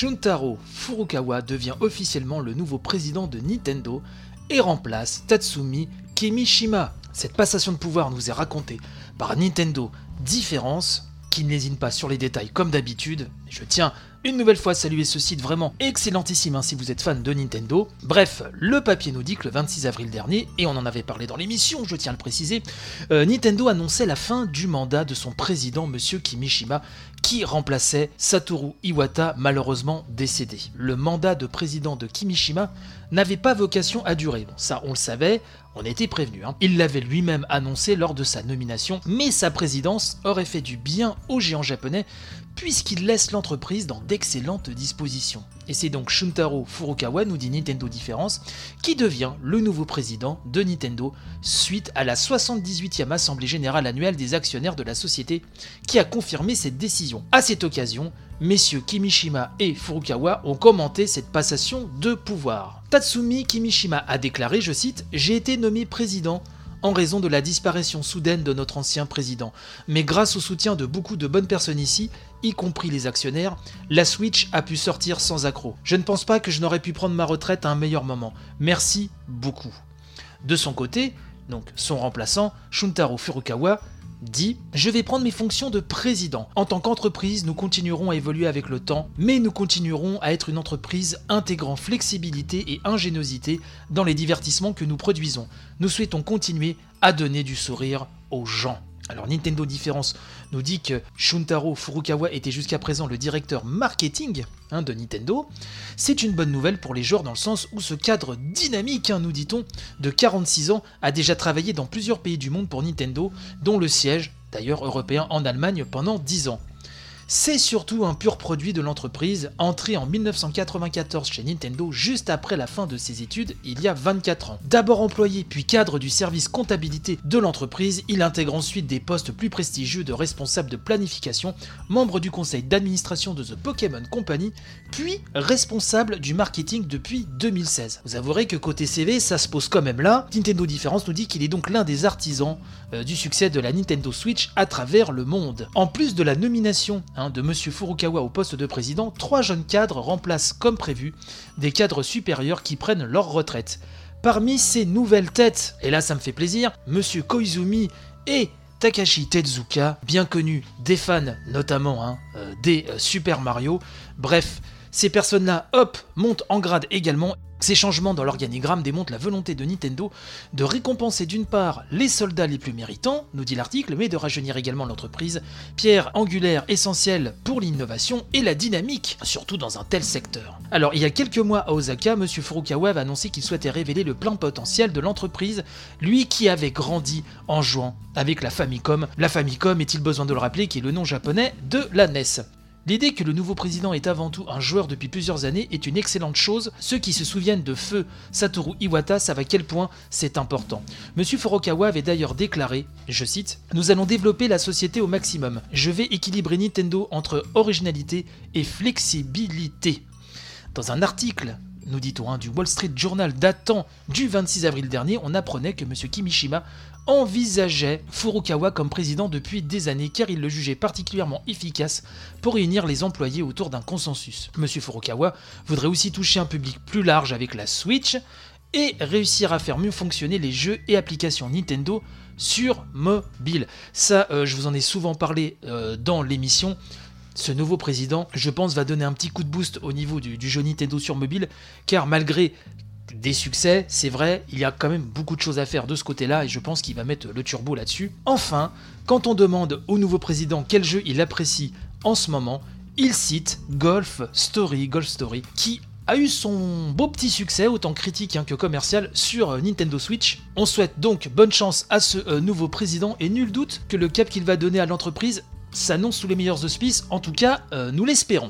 Shuntaro Furukawa devient officiellement le nouveau président de Nintendo et remplace Tatsumi Kimishima. Cette passation de pouvoir nous est racontée par Nintendo Différence, qui n'hésite pas sur les détails comme d'habitude. Je tiens une nouvelle fois saluer ce site vraiment excellentissime hein, si vous êtes fan de Nintendo. Bref, le papier nous dit que le 26 avril dernier, et on en avait parlé dans l'émission, je tiens à le préciser, euh, Nintendo annonçait la fin du mandat de son président, Monsieur Kimishima, qui remplaçait Satoru Iwata, malheureusement décédé. Le mandat de président de Kimishima n'avait pas vocation à durer. Ça, on le savait, on était prévenu. Hein. Il l'avait lui-même annoncé lors de sa nomination, mais sa présidence aurait fait du bien aux géants japonais puisqu'il laisse l'entreprise dans d'excellentes dispositions. Et c'est donc Shuntaro Furukawa, nous dit Nintendo Différence, qui devient le nouveau président de Nintendo suite à la 78e Assemblée Générale annuelle des actionnaires de la société qui a confirmé cette décision. À cette occasion, messieurs Kimishima et Furukawa ont commenté cette passation de pouvoir. Tatsumi Kimishima a déclaré, je cite, J'ai été nommé président en raison de la disparition soudaine de notre ancien président. Mais grâce au soutien de beaucoup de bonnes personnes ici, y compris les actionnaires, la Switch a pu sortir sans accroc. Je ne pense pas que je n'aurais pu prendre ma retraite à un meilleur moment. Merci beaucoup. De son côté, donc son remplaçant, Shuntaro Furukawa, dit Je vais prendre mes fonctions de président. En tant qu'entreprise, nous continuerons à évoluer avec le temps, mais nous continuerons à être une entreprise intégrant flexibilité et ingéniosité dans les divertissements que nous produisons. Nous souhaitons continuer à donner du sourire aux gens. Alors Nintendo Différence nous dit que Shuntaro Furukawa était jusqu'à présent le directeur marketing hein, de Nintendo. C'est une bonne nouvelle pour les joueurs dans le sens où ce cadre dynamique, hein, nous dit-on, de 46 ans a déjà travaillé dans plusieurs pays du monde pour Nintendo, dont le siège d'ailleurs européen en Allemagne pendant 10 ans. C'est surtout un pur produit de l'entreprise, entré en 1994 chez Nintendo juste après la fin de ses études il y a 24 ans. D'abord employé puis cadre du service comptabilité de l'entreprise, il intègre ensuite des postes plus prestigieux de responsable de planification, membre du conseil d'administration de The Pokémon Company, puis responsable du marketing depuis 2016. Vous avouerez que côté CV, ça se pose quand même là. Nintendo Différence nous dit qu'il est donc l'un des artisans euh, du succès de la Nintendo Switch à travers le monde. En plus de la nomination Hein, de M. Furukawa au poste de président, trois jeunes cadres remplacent comme prévu des cadres supérieurs qui prennent leur retraite. Parmi ces nouvelles têtes, et là ça me fait plaisir, M. Koizumi et Takashi Tezuka, bien connus des fans notamment hein, euh, des euh, Super Mario. Bref, ces personnes-là, hop, montent en grade également ces changements dans l'organigramme démontrent la volonté de Nintendo de récompenser d'une part les soldats les plus méritants, nous dit l'article, mais de rajeunir également l'entreprise, pierre angulaire essentielle pour l'innovation et la dynamique, surtout dans un tel secteur. Alors, il y a quelques mois à Osaka, M. Furukawa a annoncé qu'il souhaitait révéler le plein potentiel de l'entreprise, lui qui avait grandi en jouant avec la Famicom. La Famicom, est-il besoin de le rappeler, qui est le nom japonais de la NES. L'idée que le nouveau président est avant tout un joueur depuis plusieurs années est une excellente chose. Ceux qui se souviennent de feu Satoru Iwata savent à quel point c'est important. Monsieur Furukawa avait d'ailleurs déclaré, je cite, Nous allons développer la société au maximum. Je vais équilibrer Nintendo entre originalité et flexibilité. Dans un article nous dit-on, hein, du Wall Street Journal datant du 26 avril dernier, on apprenait que M. Kimishima envisageait Furukawa comme président depuis des années car il le jugeait particulièrement efficace pour réunir les employés autour d'un consensus. M. Furukawa voudrait aussi toucher un public plus large avec la Switch et réussir à faire mieux fonctionner les jeux et applications Nintendo sur mobile. Ça, euh, je vous en ai souvent parlé euh, dans l'émission ce nouveau président, je pense, va donner un petit coup de boost au niveau du, jeu Nintendo sur mobile, car malgré des succès, c'est vrai, il y a quand même beaucoup de choses à faire de ce côté-là et je pense qu'il va mettre le turbo là-dessus. Enfin, quand on demande au nouveau président quel jeu il apprécie en ce moment, il cite Golf Story, Golf Story, qui a eu son beau petit succès, autant critique hein, que commercial, sur euh, Nintendo Switch. On souhaite donc bonne chance à ce euh, nouveau président et nul doute que le cap qu'il va donner à l'entreprise s'annonce sous les meilleurs auspices, en tout cas, euh, nous l'espérons.